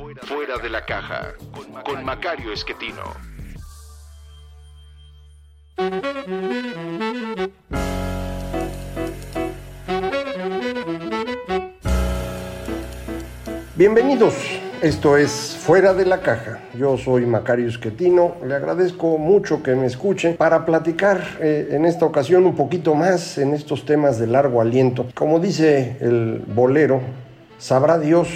Fuera de la Caja con Macario Esquetino. Bienvenidos, esto es Fuera de la Caja. Yo soy Macario Esquetino, le agradezco mucho que me escuche para platicar eh, en esta ocasión un poquito más en estos temas de largo aliento. Como dice el bolero, sabrá Dios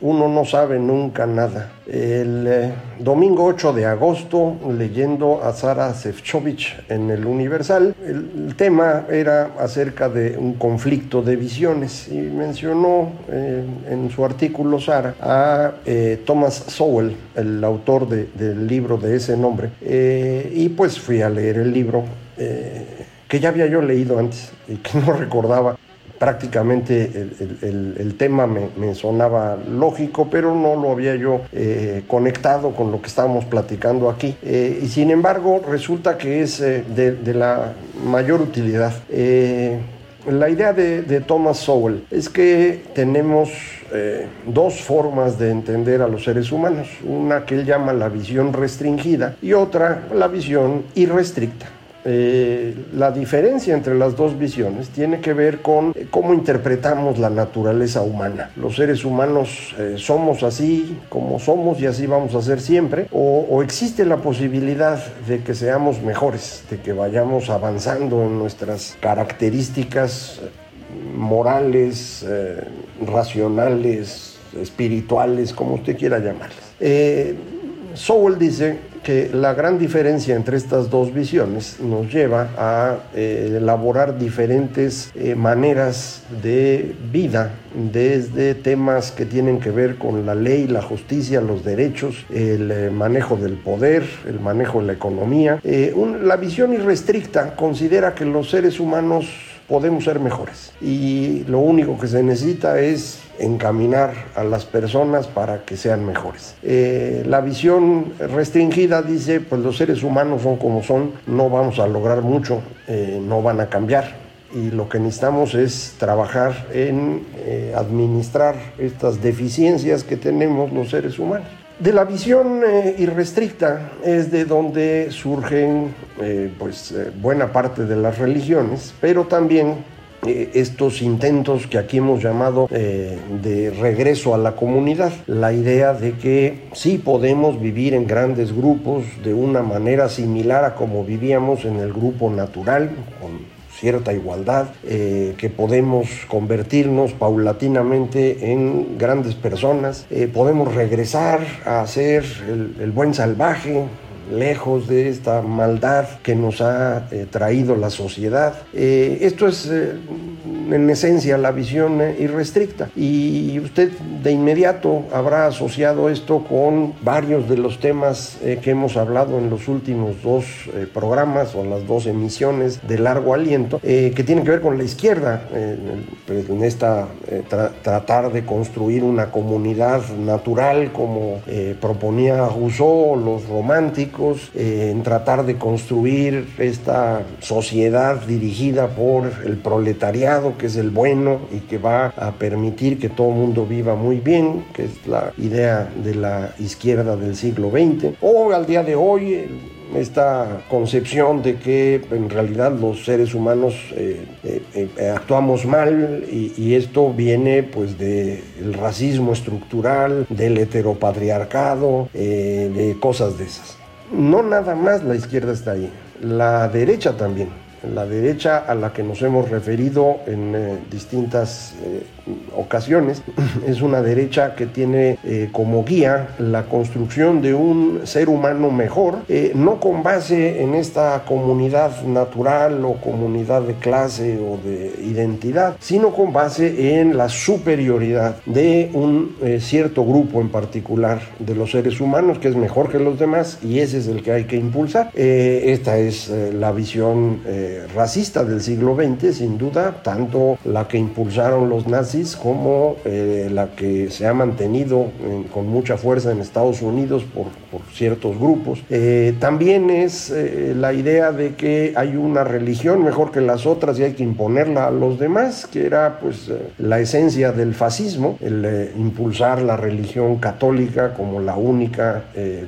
uno no sabe nunca nada. El eh, domingo 8 de agosto, leyendo a Sara Sefcovic en el Universal, el, tema era acerca de un conflicto de visiones y mencionó eh, en su artículo Sara a eh, Thomas Sowell, el autor del libro de ese nombre, y pues fui a leer el libro que ya había yo leído antes y que no recordaba prácticamente el, tema me, sonaba lógico, pero no lo había yo eh, conectado con lo que estábamos platicando aquí. Eh, y sin embargo, resulta que es eh, de, la mayor utilidad. la idea de, Thomas Sowell es que tenemos dos formas de entender a los seres humanos. Una que él llama la visión restringida y otra la visión irrestricta. Eh, la diferencia entre las dos visiones tiene que ver con eh, cómo interpretamos la naturaleza humana. Los seres humanos eh, somos así como somos y así vamos a ser siempre, o, existe la posibilidad de que seamos mejores, de que vayamos avanzando en nuestras características morales, racionales, espirituales, como usted quiera llamarlas. Sowell dice que la gran diferencia entre estas dos visiones nos lleva a eh, elaborar diferentes eh, maneras de vida, desde temas que tienen que ver con la ley, la justicia, los derechos, el eh, manejo del poder, el manejo de la economía. la visión irrestricta considera que los seres humanos podemos ser mejores y lo único que se necesita es encaminar a las personas para que sean mejores. Eh, la visión restringida dice, pues los seres humanos son como son, no vamos a lograr mucho, eh, no van a cambiar. Y lo que necesitamos es trabajar en eh, administrar estas deficiencias que tenemos los seres humanos. De la visión irrestricta es de donde surgen pues, buena parte de las religiones, pero también eh, estos intentos que aquí hemos llamado eh, de regreso a la comunidad. La idea de que sí podemos vivir en grandes grupos de una manera similar a como vivíamos en el grupo natural, con cierta igualdad, eh, que podemos convertirnos paulatinamente en grandes personas, podemos regresar a ser el buen salvaje, lejos de esta maldad que nos ha eh, traído la sociedad. Eh, esto es eh, en esencia la visión irrestricta. Y usted de inmediato habrá asociado esto con varios de los temas que hemos hablado en los últimos dos programas o las dos emisiones de largo aliento que tienen que ver con la izquierda en esta tratar de construir una comunidad natural como proponía Rousseau, los románticos eh, en tratar de construir esta sociedad dirigida por el proletariado, que es el bueno y que va a permitir que todo el mundo viva muy bien, que es la idea de la izquierda del siglo XX, o al día de hoy esta concepción de que en realidad los seres humanos eh, eh, actuamos mal y, esto viene pues del racismo estructural, del heteropatriarcado, de cosas de esas no nada más la izquierda está ahí, la derecha también. La derecha a la que nos hemos referido en eh, distintas eh, ocasiones es una derecha que tiene eh, como guía la construcción de un ser humano mejor, no con base en esta comunidad natural o comunidad de clase o de identidad, sino con base en la superioridad de un cierto grupo en particular de los seres humanos que es mejor que los demás y ese es el que hay que impulsar. esta es la visión racista del siglo XX, sin duda, tanto la que impulsaron los nazis como eh, la que se ha mantenido con mucha fuerza en Estados Unidos por, ciertos grupos. Eh, también es eh, la idea de que hay una religión mejor que las otras y hay que imponerla a los demás, que era pues la esencia del fascismo, el impulsar la religión católica como la única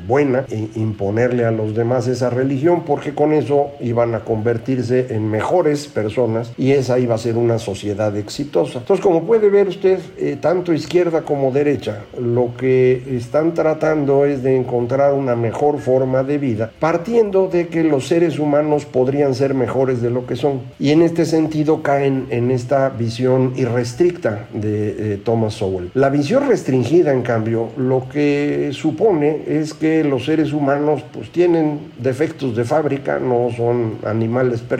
buena e imponerle a los demás esa religión porque con eso iban a convertirse en mejores personas y esa iba a ser una sociedad exitosa. Entonces, como puede ver usted, eh, tanto izquierda como derecha, lo que están tratando es de encontrar una mejor forma de vida, partiendo de que los seres humanos podrían ser mejores de lo que son. Y en este sentido caen en esta visión irrestricta de eh, Thomas Sowell. La visión restringida, en cambio, lo que supone es que los seres humanos pues tienen defectos de fábrica, no son animales perfectos,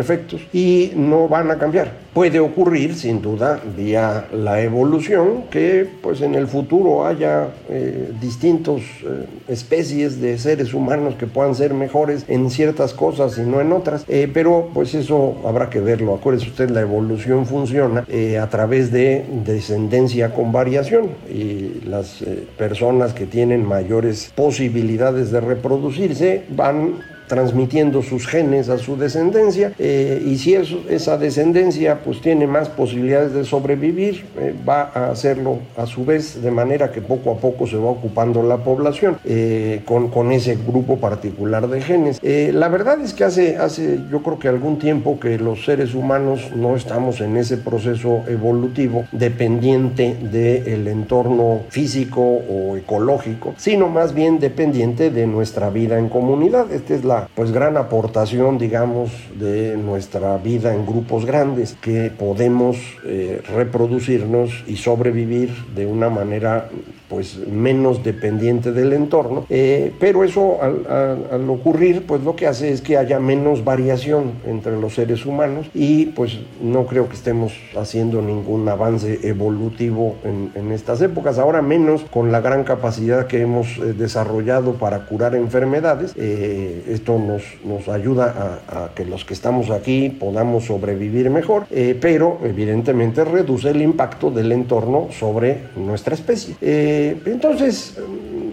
y no van a cambiar. Puede ocurrir, sin duda, vía la evolución, que pues en el futuro haya eh, distintas eh, especies de seres humanos que puedan ser mejores en ciertas cosas y no en otras, eh, pero pues eso habrá que verlo. Acuérdese usted, la evolución funciona a través de descendencia con variación y las personas que tienen mayores posibilidades de reproducirse van transmitiendo sus genes a su descendencia eh, y si esa descendencia pues tiene más posibilidades de sobrevivir eh, va a hacerlo a su vez de manera que poco a poco se va ocupando la población eh, con, con, ese grupo particular de genes. la verdad es que hace, hace yo creo que algún tiempo que los seres humanos no estamos en ese proceso evolutivo dependiente del entorno físico o ecológico, sino más bien dependiente de nuestra vida en comunidad. Esta es la pues gran aportación, digamos, de nuestra vida en grupos grandes, que podemos eh, reproducirnos y sobrevivir de una manera pues menos dependiente del entorno, eh, pero eso al, ocurrir pues lo que hace es que haya menos variación entre los seres humanos y pues no creo que estemos haciendo ningún avance evolutivo en, estas épocas, ahora menos con la gran capacidad que hemos eh, desarrollado para curar enfermedades, eh, esto nos, nos ayuda a, a, que los que estamos aquí podamos sobrevivir mejor, pero evidentemente reduce el impacto del entorno sobre nuestra especie. Eh, entonces,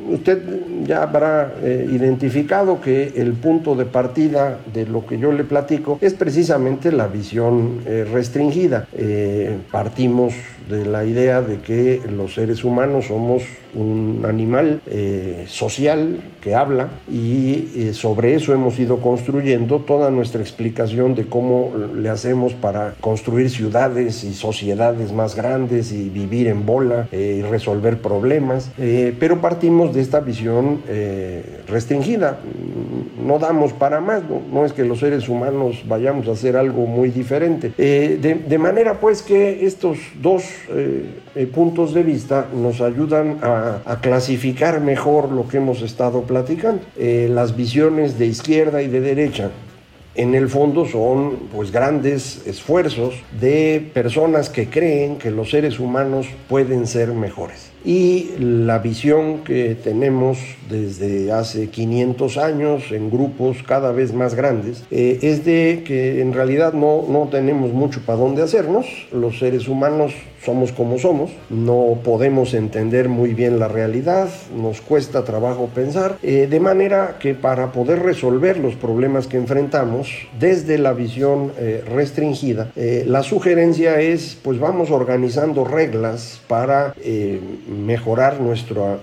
usted ya habrá eh, identificado que el punto de partida de lo que yo le platico es precisamente la visión eh, restringida. partimos de la idea de que los seres humanos somos un animal eh, social que habla y eh, sobre eso hemos ido construyendo toda nuestra explicación de cómo le hacemos para construir ciudades y sociedades más grandes y vivir en bola eh, y resolver problemas, pero partimos de esta visión restringida, no damos para más, no, es que los seres humanos vayamos a hacer algo muy diferente, de, de, manera pues que estos dos puntos de vista nos ayudan a a, clasificar mejor lo que hemos estado platicando. Eh, las visiones de izquierda y de derecha en el fondo son pues grandes esfuerzos de personas que creen que los seres humanos pueden ser mejores y la visión que tenemos desde hace 500 años en grupos cada vez más grandes eh, es de que en realidad no, no tenemos mucho para dónde hacernos, los seres humanos somos como somos, no podemos entender muy bien la realidad, nos cuesta trabajo pensar, eh, de manera que para poder resolver los problemas que enfrentamos desde la visión eh, restringida, la sugerencia es pues vamos organizando reglas para mejorar nuestro,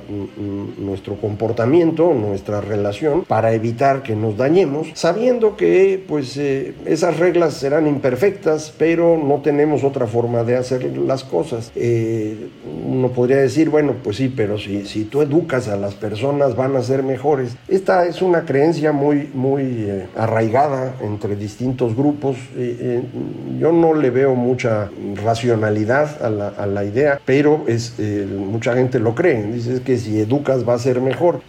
nuestro comportamiento, nuestra relación, para evitar que nos dañemos, sabiendo que pues eh, esas reglas serán imperfectas, pero no tenemos otra forma de hacer las cosas. Eh, uno podría decir, bueno, pues sí, pero si, si tú educas a las personas van a ser mejores. Esta es una creencia muy, muy eh, arraigada entre distintos grupos. yo no le veo mucha racionalidad a la, a la idea, pero es, mucha gente lo cree. Dice que si educas va a ser mejor.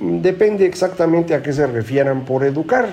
depende exactamente a qué se refieran por educar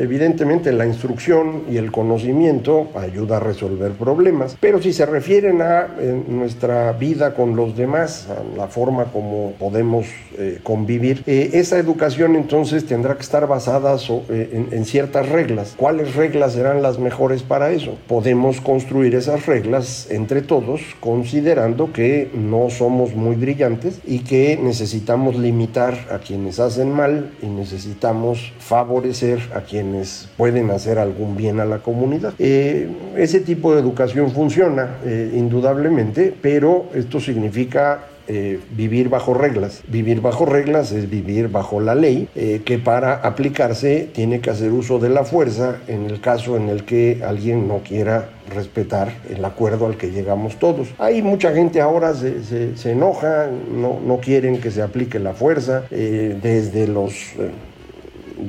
evidentemente la instrucción y el conocimiento ayuda a resolver problemas, pero si se refieren a nuestra vida con los demás, a la forma como podemos eh, convivir, eh, esa educación entonces tendrá que estar basada eh, en, ciertas reglas. ¿Cuáles reglas serán las mejores para eso? Podemos construir esas reglas entre todos considerando que no somos muy brillantes y que necesitamos limitar a quienes hacen mal y necesitamos favorecer a quienes pueden hacer algún bien a la comunidad. Eh, ese tipo de educación funciona, eh, indudablemente, pero esto significa eh, vivir bajo reglas. Vivir bajo reglas es vivir bajo la ley, que para aplicarse tiene que hacer uso de la fuerza en el caso en el que alguien no quiera respetar el acuerdo al que llegamos todos. Hay mucha gente ahora se, enoja, no, no, quieren que se aplique la fuerza, desde los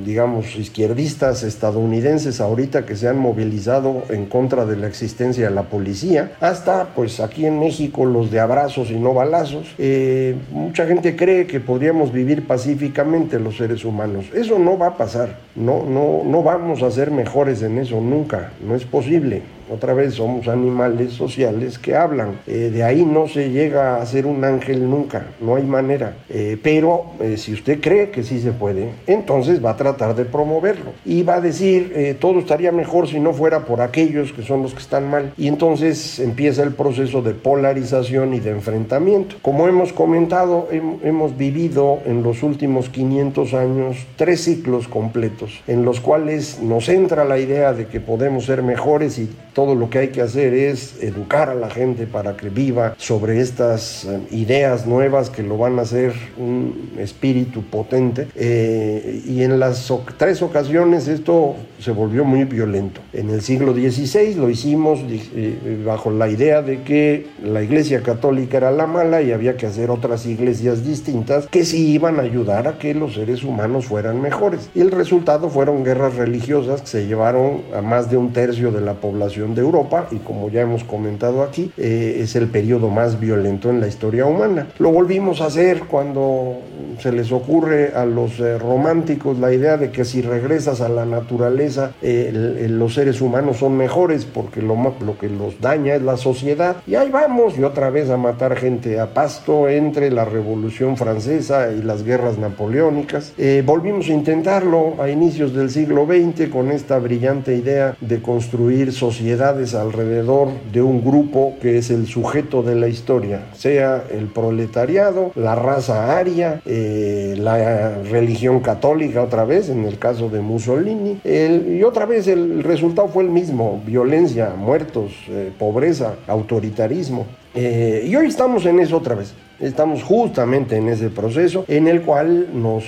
digamos, izquierdistas estadounidenses ahorita que se han movilizado en contra de la existencia de la policía, hasta pues aquí en México los de abrazos y no balazos. Eh, mucha gente cree que podríamos vivir pacíficamente los seres humanos. Eso no va a pasar. No, no, no vamos a ser mejores en eso nunca. No es posible. Otra vez somos animales sociales que hablan. Eh, de ahí no se llega a ser un ángel nunca, no hay manera. Eh, pero eh, si usted cree que sí se puede, entonces va a tratar de promoverlo. Y va a decir, todo estaría mejor si no fuera por aquellos que son los que están mal. Y entonces empieza el proceso de polarización y de enfrentamiento. Como hemos comentado, hemos vivido en los últimos 500 años tres ciclos completos en los cuales nos entra la idea de que podemos ser mejores y todo lo que hay que hacer es educar a la gente para que viva sobre estas eh, ideas nuevas que lo van a hacer un espíritu potente. Eh, y en las tres ocasiones esto se volvió muy violento. En el siglo XVI lo hicimos eh, bajo la idea de que la Iglesia Católica era la mala y había que hacer otras iglesias distintas que sí iban a ayudar a que los seres humanos fueran mejores. Y el resultado fueron guerras religiosas que se llevaron a más de un tercio de la población de Europa y como ya hemos comentado aquí, eh, es el periodo más violento en la historia humana. Lo volvimos a hacer cuando se les ocurre a los eh, románticos la idea de que si regresas a la naturaleza eh, los seres humanos son mejores porque lo, lo que los daña es la sociedad. Y ahí vamos y otra vez a matar gente a pasto entre la Revolución Francesa y las guerras napoleónicas. volvimos a intentarlo a inicios del siglo XX con esta brillante idea de construir sociedad alrededor de un grupo que es el sujeto de la historia, sea el proletariado, la raza aria, eh, la religión católica otra vez, en el caso de Mussolini, y otra vez el resultado fue el mismo, violencia, muertos, eh, pobreza, autoritarismo. Eh, y hoy estamos en eso otra vez. Estamos justamente en ese proceso en el cual nos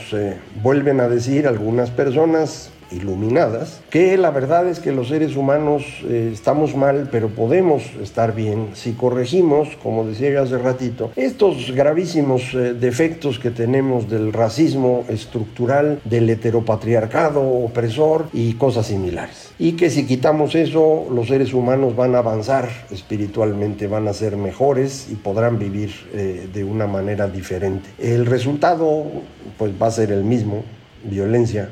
vuelven a decir algunas personas iluminadas, que la verdad es que los seres humanos eh, estamos mal, pero podemos estar bien si corregimos, como decía hace ratito, estos gravísimos eh, defectos que tenemos del racismo estructural, del heteropatriarcado opresor y cosas similares. Y que si quitamos eso, los seres humanos van a avanzar espiritualmente, van a ser mejores y podrán vivir eh, de una manera diferente. El resultado pues va a ser el mismo, violencia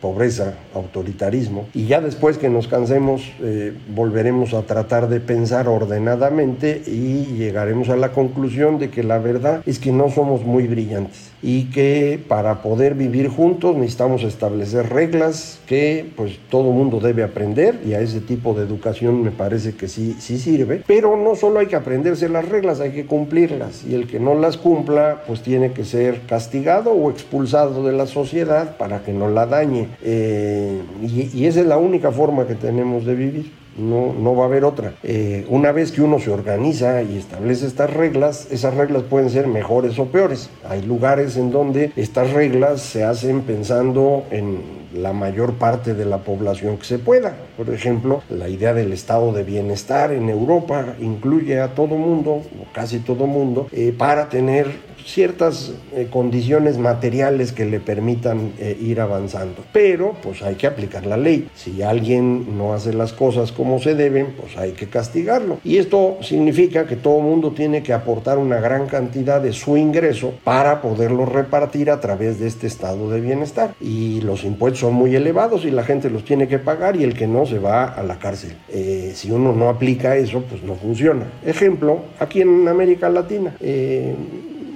pobreza, autoritarismo, y ya después que nos cansemos eh, volveremos a tratar de pensar ordenadamente y llegaremos a la conclusión de que la verdad es que no somos muy brillantes y que para poder vivir juntos necesitamos establecer reglas que pues todo mundo debe aprender y a ese tipo de educación me parece que sí, sí sirve, pero no solo hay que aprenderse las reglas, hay que cumplirlas y el que no las cumpla pues tiene que ser castigado o expulsado de la sociedad para que no la dañe. Eh, y, esa es la única forma que tenemos de vivir. No, no va a haber otra. Eh, una vez que uno se organiza y establece estas reglas, esas reglas pueden ser mejores o peores. Hay lugares en donde estas reglas se hacen pensando en la mayor parte de la población que se pueda. Por ejemplo, la idea del estado de bienestar en Europa incluye a todo mundo, o casi todo mundo, eh, para tener ciertas eh, condiciones materiales que le permitan eh, ir avanzando. Pero pues hay que aplicar la ley. Si alguien no hace las cosas como se deben, pues hay que castigarlo. Y esto significa que todo mundo tiene que aportar una gran cantidad de su ingreso para poderlo repartir a través de este estado de bienestar. Y los impuestos son muy elevados y la gente los tiene que pagar y el que no se va a la cárcel. Eh, si uno no aplica eso, pues no funciona. Ejemplo, aquí en América Latina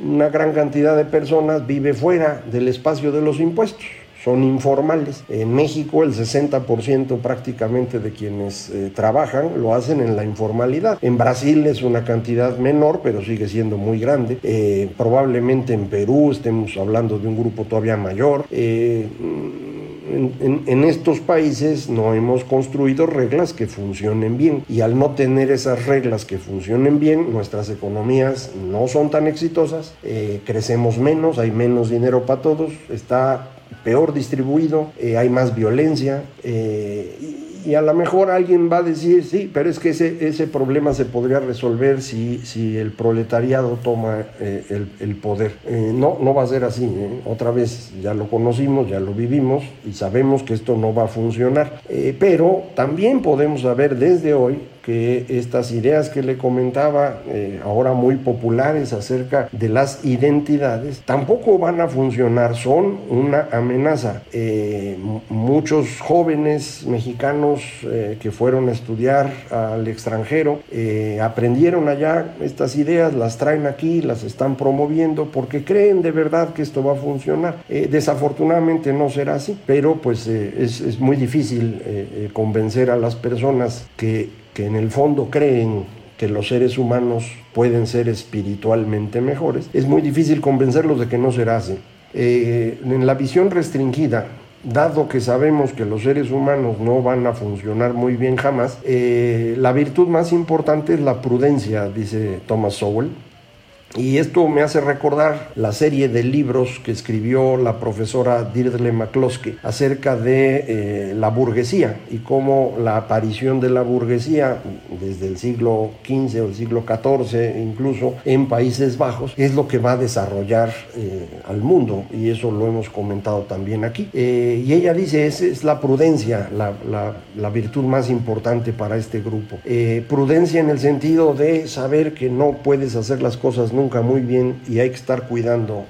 una gran cantidad de personas vive fuera del espacio de los impuestos son informales. En México el 60% prácticamente de quienes eh, trabajan lo hacen en la informalidad. En Brasil es una cantidad menor, pero sigue siendo muy grande. Eh, probablemente en Perú estemos hablando de un grupo todavía mayor. Eh, en, estos países no hemos construido reglas que funcionen bien. Y al no tener esas reglas que funcionen bien, nuestras economías no son tan exitosas, eh, crecemos menos, hay menos dinero para todos, está peor distribuido, eh, hay más violencia eh, y a lo mejor alguien va a decir, sí, pero es que ese, ese problema se podría resolver si, si el proletariado toma eh, el, el, poder. Eh, no, no va a ser así. ¿eh? Otra vez, ya lo conocimos, ya lo vivimos y sabemos que esto no va a funcionar. pero también podemos saber desde hoy que estas ideas que le comentaba, eh, ahora muy populares acerca de las identidades, tampoco van a funcionar, son una amenaza. Eh, muchos jóvenes mexicanos eh, que fueron a estudiar al extranjero aprendieron allá estas ideas, las traen aquí, las están promoviendo porque creen de verdad que esto va a funcionar. desafortunadamente no será así, pero pues es, es, muy difícil convencer a las personas que que en el fondo creen que los seres humanos pueden ser espiritualmente mejores, es muy difícil convencerlos de que no será así. Eh, en la visión restringida, dado que sabemos que los seres humanos no van a funcionar muy bien jamás, eh, la virtud más importante es la prudencia, dice Thomas Sowell. Y esto me hace recordar la serie de libros que escribió la profesora Deirdre McCloskey acerca de eh, la burguesía y cómo la aparición de la burguesía desde el siglo XV o el siglo XIV incluso en Países Bajos es lo que va a desarrollar eh, al mundo y eso lo hemos comentado también aquí. Eh, y ella dice, esa es la prudencia, la, la, la, virtud más importante para este grupo. prudencia en el sentido de saber que no puedes hacer las cosas nunca nunca muy bien y hay que estar cuidando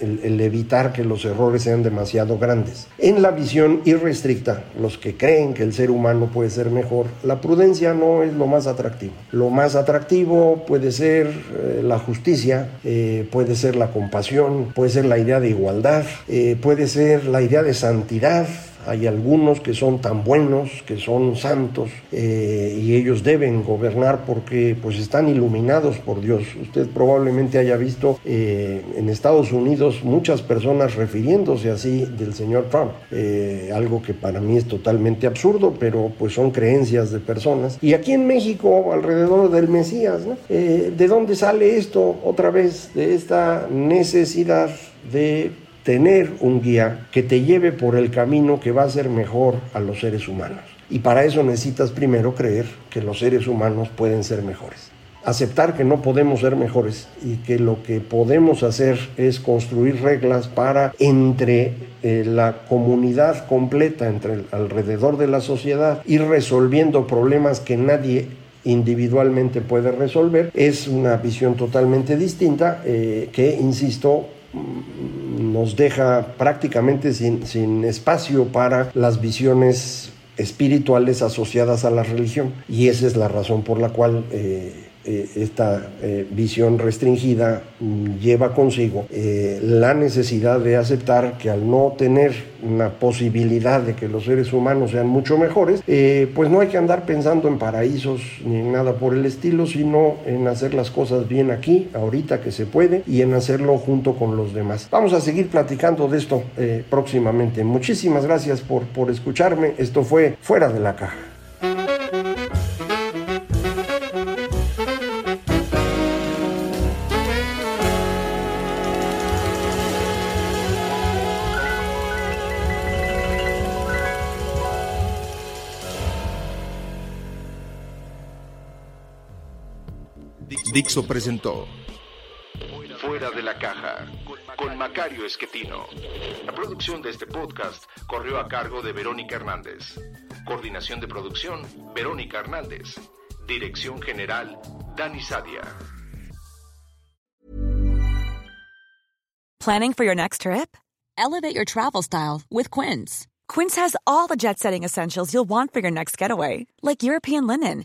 el, evitar que los errores sean demasiado grandes. En la visión irrestricta, los que creen que el ser humano puede ser mejor, la prudencia no es lo más atractivo. Lo más atractivo puede ser eh, la justicia, eh, puede ser la compasión, puede ser la idea de igualdad, eh, puede ser la idea de santidad, hay algunos que son tan buenos, que son santos, eh, y ellos deben gobernar porque pues están iluminados por Dios. Usted probablemente haya visto eh, en Estados Unidos muchas personas refiriéndose así del señor Trump, eh, algo que para mí es totalmente absurdo, pero pues son creencias de personas. Y aquí en México, alrededor del Mesías, ¿de dónde sale esto otra vez? De esta necesidad de tener un guía que te lleve por el camino que va a ser mejor a los seres humanos. Y para eso necesitas primero creer que los seres humanos pueden ser mejores. Aceptar que no podemos ser mejores y que lo que podemos hacer es construir reglas para entre eh, la comunidad completa, entre alrededor de la sociedad, ir resolviendo problemas que nadie individualmente puede resolver, es una visión totalmente distinta eh, que, insisto, nos deja prácticamente sin, espacio para las visiones espirituales asociadas a la religión. Y esa es la razón por la cual eh, esta eh, visión restringida mm, lleva consigo eh, la necesidad de aceptar que al no tener una posibilidad de que los seres humanos sean mucho mejores, pues no hay que andar pensando en paraísos ni nada por el estilo, sino en hacer las cosas bien aquí, ahorita que se puede, y en hacerlo junto con los demás. Vamos a seguir platicando de esto próximamente. Muchísimas gracias por, por escucharme. Esto fue Fuera de la Caja. Dixo presentó Fuera de la caja con Macario Esquetino. La producción de este podcast corrió a cargo de Verónica Hernández. Coordinación de producción, Verónica Hernández. Dirección General, Dani Sadia. Planning for your next trip? Elevate your travel style with Quince. Quince has all the jet setting essentials you'll want for your next getaway, like European linen,